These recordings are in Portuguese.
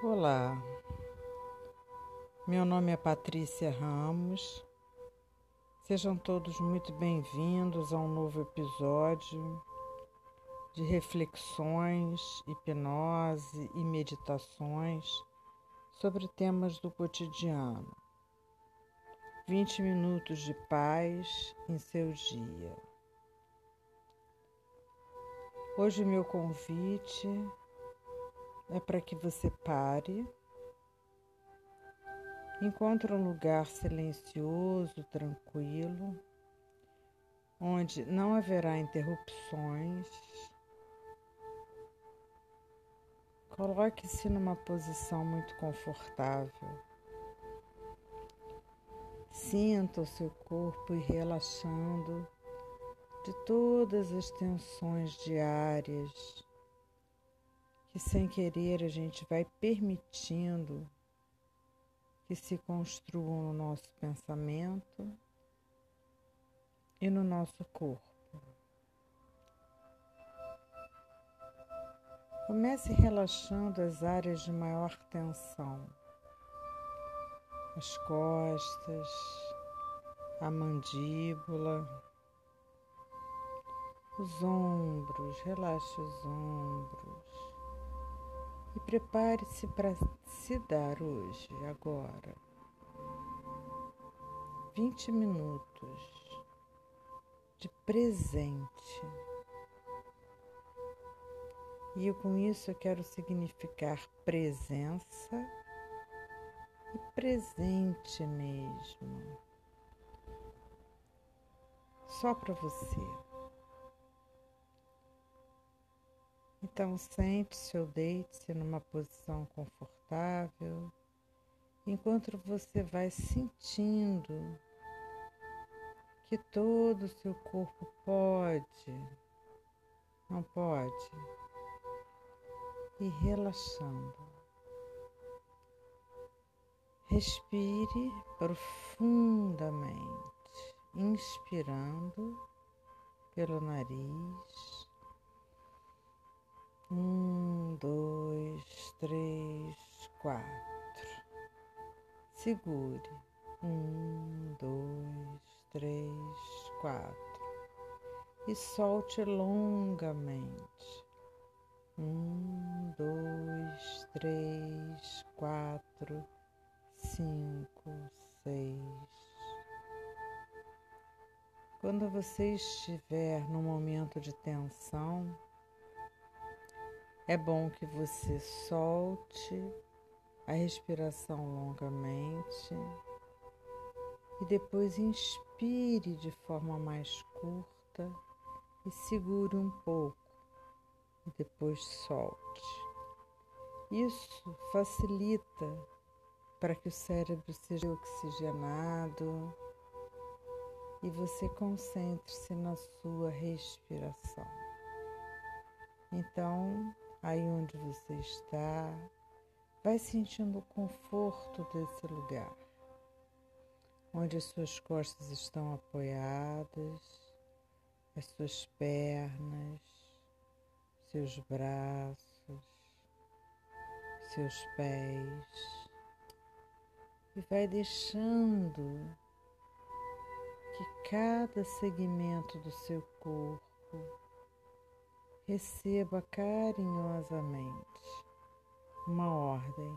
Olá, meu nome é Patrícia Ramos. Sejam todos muito bem-vindos a um novo episódio de reflexões, hipnose e meditações sobre temas do cotidiano. 20 minutos de paz em seu dia. Hoje, meu convite é para que você pare, encontre um lugar silencioso, tranquilo, onde não haverá interrupções. Coloque-se numa posição muito confortável. Sinta o seu corpo ir relaxando de todas as tensões diárias que sem querer a gente vai permitindo que se construam no nosso pensamento e no nosso corpo. Comece relaxando as áreas de maior tensão, as costas, a mandíbula, os ombros, relaxe os ombros prepare-se para se dar hoje, agora. 20 minutos de presente. E com isso eu quero significar presença e presente mesmo. Só para você. Então, sente-se ou deite-se numa posição confortável, enquanto você vai sentindo que todo o seu corpo pode, não pode, e relaxando. Respire profundamente, inspirando pelo nariz um, dois, três, quatro. Segure. Um, dois, três, quatro. E solte longamente. Um, dois, três, quatro, cinco, seis. Quando você estiver no momento de tensão, é bom que você solte a respiração longamente e depois inspire de forma mais curta e segure um pouco e depois solte. Isso facilita para que o cérebro seja oxigenado e você concentre-se na sua respiração. Então, aí onde você está, vai sentindo o conforto desse lugar, onde as suas costas estão apoiadas, as suas pernas, seus braços, seus pés, e vai deixando que cada segmento do seu corpo receba carinhosamente uma ordem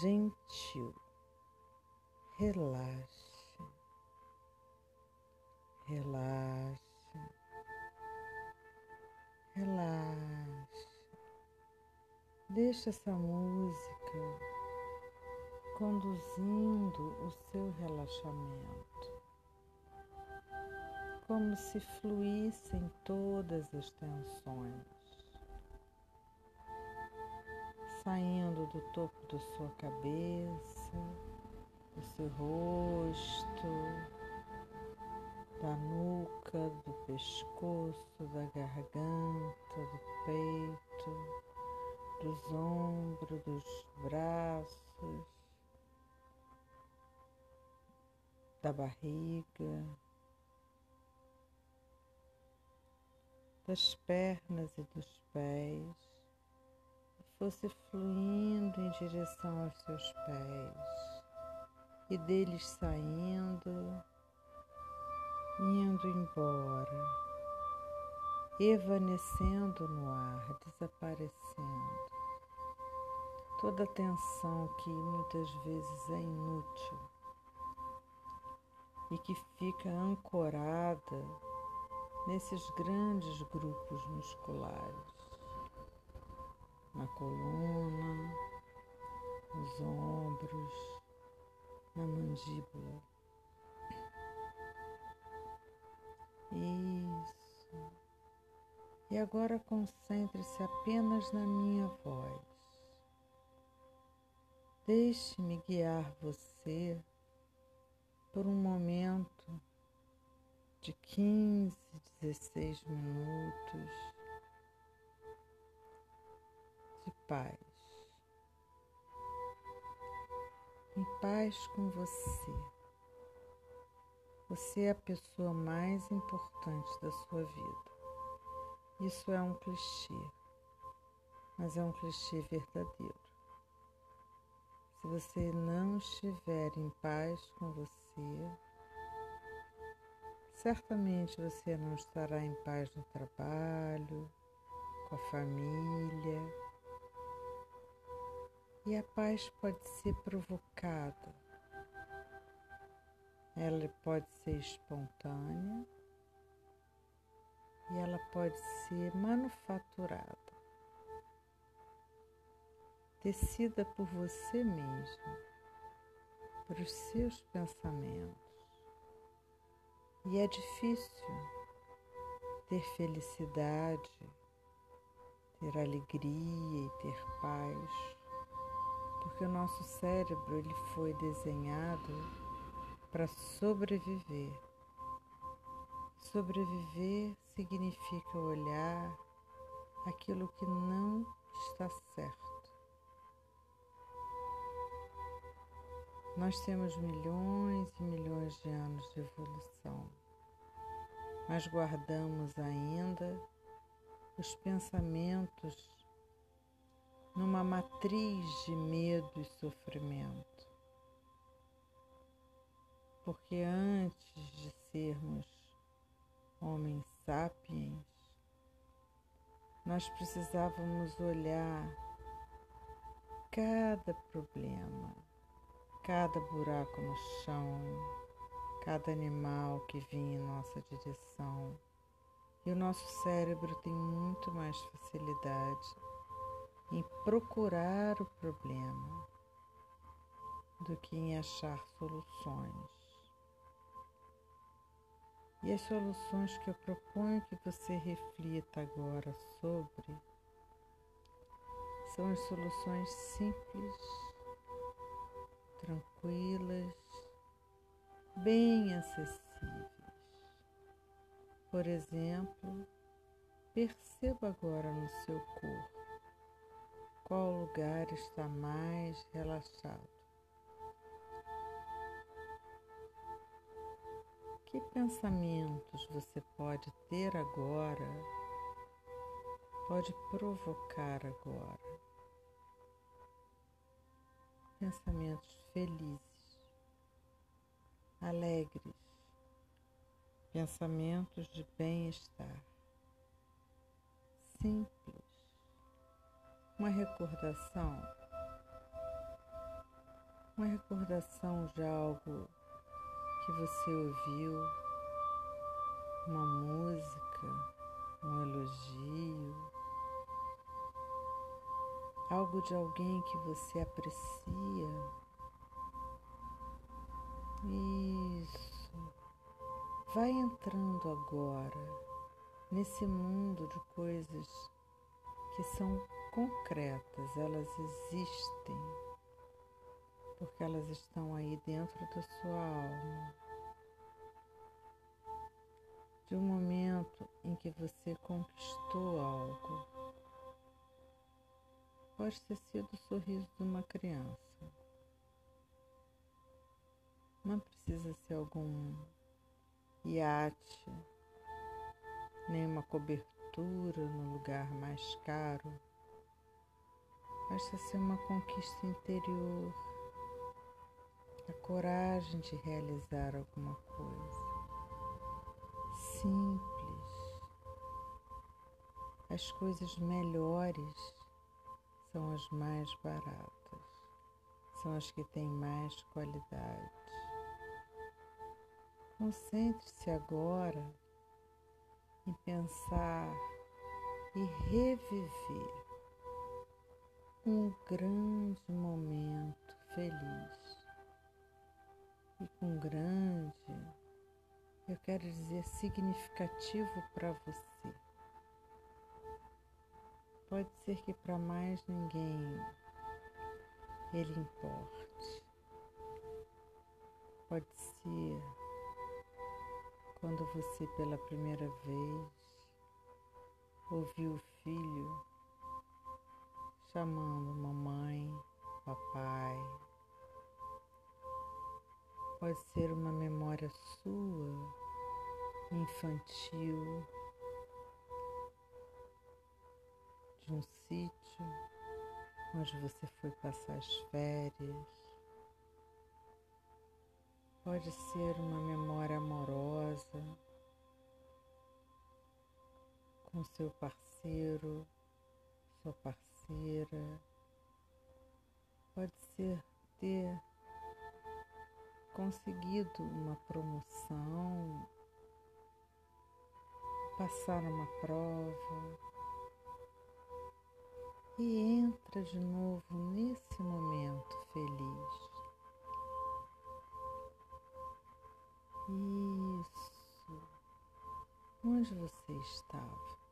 gentil. Relaxe, relaxe, relaxe. Deixe essa música conduzindo o seu relaxamento como se fluíssem todas as tensões, saindo do topo da sua cabeça, do seu rosto, da nuca, do pescoço, da garganta, do peito, dos ombros, dos braços, da barriga das pernas e dos pés, fosse fluindo em direção aos seus pés e deles saindo, indo embora, evanecendo no ar, desaparecendo. Toda tensão que muitas vezes é inútil e que fica ancorada nesses grandes grupos musculares na coluna, nos ombros, na mandíbula. Isso. E agora concentre-se apenas na minha voz. Deixe-me guiar você por um momento de 15, 16 minutos de paz. Em paz com você. Você é a pessoa mais importante da sua vida. Isso é um clichê, mas é um clichê verdadeiro. Se você não estiver em paz com você, certamente você não estará em paz no trabalho, com a família, e a paz pode ser provocada. Ela pode ser espontânea e ela pode ser manufaturada, tecida por você mesmo, por seus pensamentos. E é difícil ter felicidade, ter alegria e ter paz porque o nosso cérebro ele foi desenhado para sobreviver. Sobreviver significa olhar aquilo que não está certo. Nós temos milhões e milhões de anos de evolução, mas guardamos ainda os pensamentos numa matriz de medo e sofrimento. Porque antes de sermos homens sapiens, nós precisávamos olhar cada problema, cada buraco no chão, cada animal que vinha em nossa direção. E o nosso cérebro tem muito mais facilidade em procurar o problema do que em achar soluções. E as soluções que eu proponho que você reflita agora sobre são as soluções simples, tranquilas, bem acessíveis. Por exemplo, perceba agora no seu corpo qual lugar está mais relaxado? Que pensamentos você pode ter agora, pode provocar agora? Pensamentos felizes, alegres, pensamentos de bem-estar, simples. Uma recordação, uma recordação de algo que você ouviu, uma música, um elogio, algo de alguém que você aprecia. Isso. Vai entrando agora nesse mundo de coisas que são concretas, elas existem, porque elas estão aí dentro da sua alma. De um momento em que você conquistou algo. Pode ter sido o sorriso de uma criança. Não precisa ser algum iate, nem uma cobertura no lugar mais caro Basta ser uma conquista interior, a coragem de realizar alguma coisa. Simples. As coisas melhores são as mais baratas, são as que têm mais qualidade. Concentre-se agora em pensar e reviver um grande momento feliz. E com grande, eu quero dizer significativo para você. Pode ser que para mais ninguém ele importe. Pode ser quando você pela primeira vez ouviu o filho chamando mamãe, papai. Pode ser uma memória sua, infantil, sítio onde você foi passar as férias. Pode ser uma memória amorosa com seu parceiro, sua parceira pode ser ter conseguido uma promoção, passar uma prova e entra de novo nesse momento feliz. Isso. Onde você estava?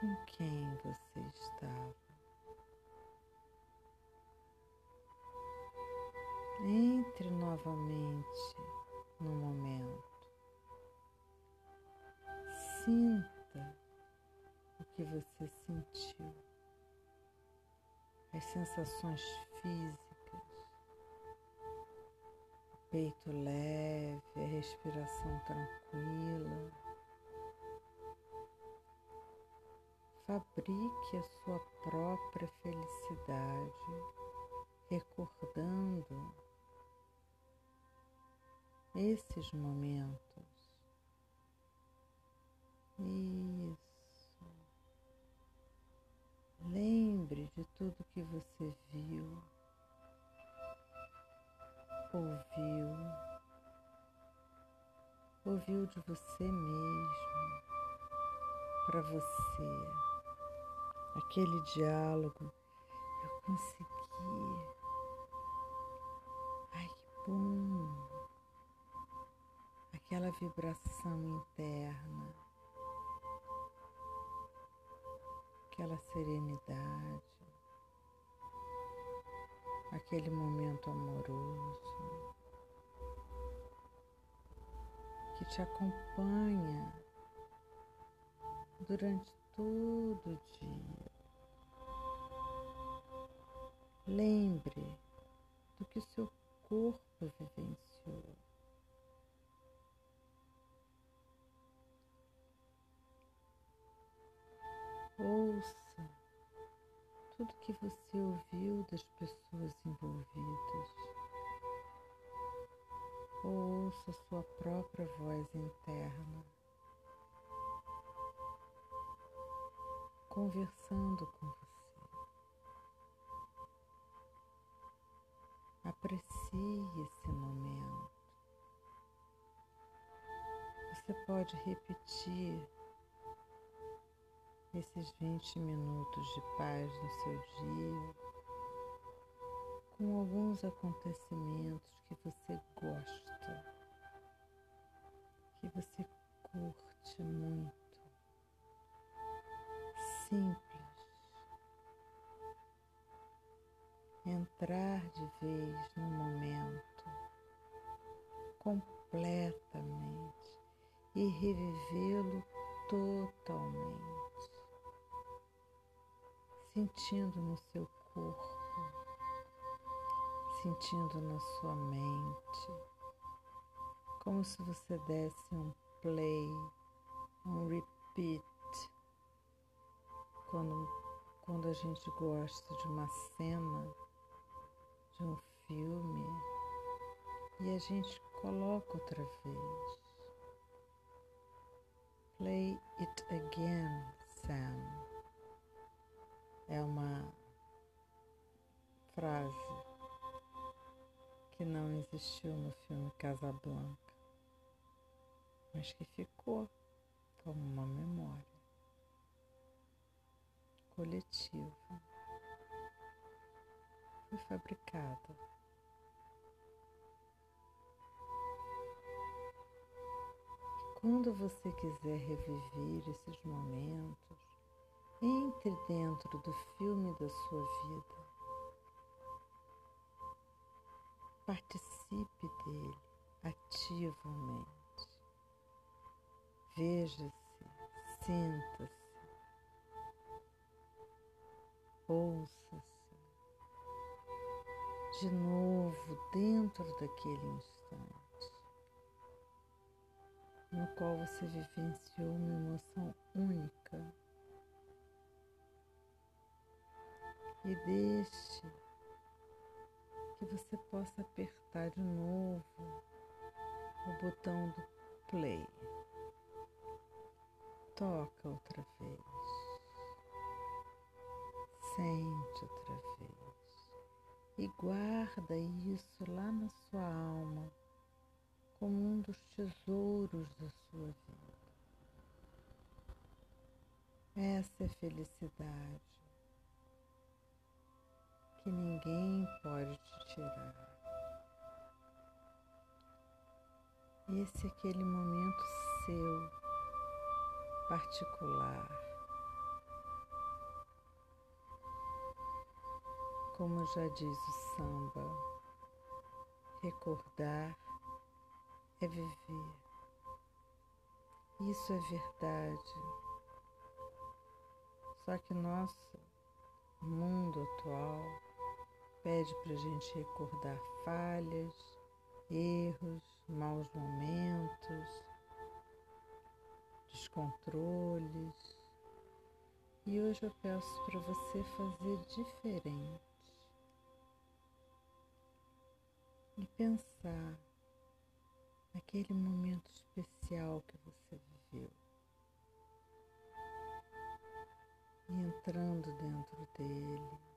com quem você estava. Entre novamente no momento. Sinta que você sentiu, as sensações físicas, o peito leve, a respiração tranquila. Fabrique a sua própria felicidade, recordando esses momentos. Isso. Lembre de tudo que você viu, ouviu, ouviu de você mesmo, para você aquele diálogo. Eu consegui. Ai, que bom. Aquela vibração interna, aquela serenidade, aquele momento amoroso que te acompanha durante todo dia. Lembre do que o seu corpo vivenciou. Das pessoas envolvidas. Ouça sua própria voz interna. conversando com você. Aprecie esse momento. Você pode repetir esses 20 minutos de paz no seu dia com alguns acontecimentos que você gosta, que você curte muito simples. Entrar de vez no momento completamente e revivê-lo totalmente, sentindo no seu corpo, sentindo na sua mente, como se você desse um play, um repeat quando, quando a gente gosta de uma cena, de um filme, e a gente coloca outra vez. Play it again, Sam. É uma frase que não existiu no filme Casablanca, mas que ficou como uma memória coletiva. Foi fabricada. Quando você quiser reviver esses momentos, entre dentro do filme da sua vida. Participe dele ativamente. Veja-se, sinta-se, ouça-se de novo dentro daquele instante no qual você vivenciou uma emoção única e deixe que você possa apertar de novo o botão do play. Toca outra vez. Sente outra vez. E guarda isso lá na sua alma como um dos tesouros da sua vida. Essa é felicidade que ninguém pode te tirar. Esse é aquele momento seu, particular. Como já diz o samba, recordar é viver. Isso é verdade. Só que nosso mundo atual pede para a gente recordar falhas, erros, maus momentos, descontroles. E hoje eu peço para você fazer diferente e pensar naquele momento especial que você viveu. E entrando dentro dele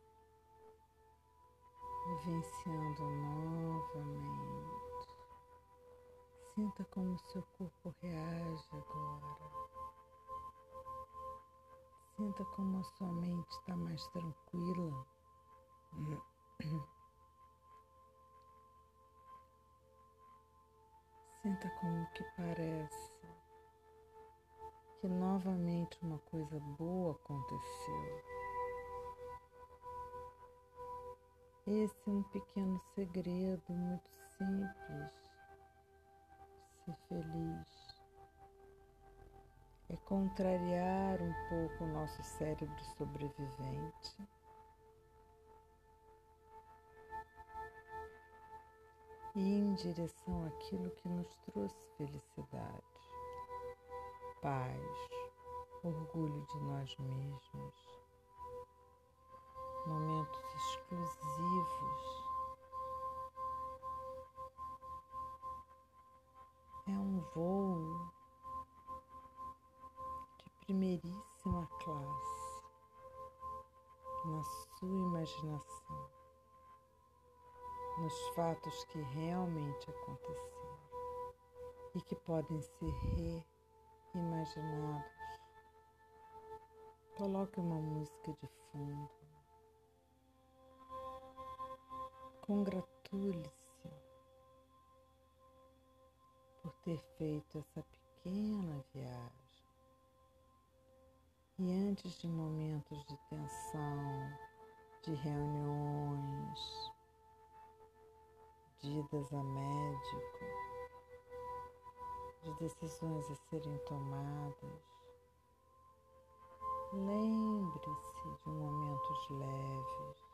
vivenciando novamente. Sinta como seu corpo reage agora. Sinta como a sua mente está mais tranquila. Sinta como que parece que novamente uma coisa boa aconteceu. Esse é um pequeno segredo muito simples ser feliz. É contrariar um pouco o nosso cérebro sobrevivente. E em direção àquilo que nos trouxe felicidade, paz, orgulho de nós mesmos um voo de primeiríssima classe na sua imaginação, nos fatos que realmente aconteceram e que podem ser reimaginados. Coloque uma música de fundo. Congratule-se ter feito essa pequena viagem. E antes de momentos de tensão, de reuniões, de idas a médico, de decisões a serem tomadas, lembre-se de momentos leves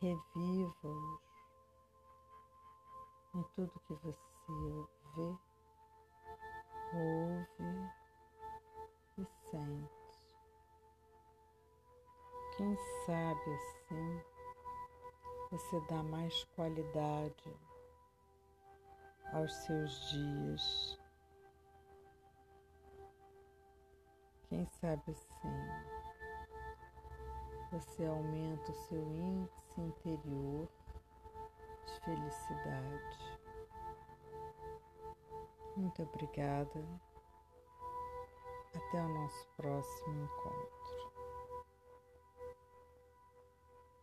reviva-os em tudo que você vê, ouve e sente. Quem sabe assim você dá mais qualidade aos seus dias. Quem sabe assim você aumenta o seu índice interior felicidade. Muito obrigada. Até o nosso próximo encontro.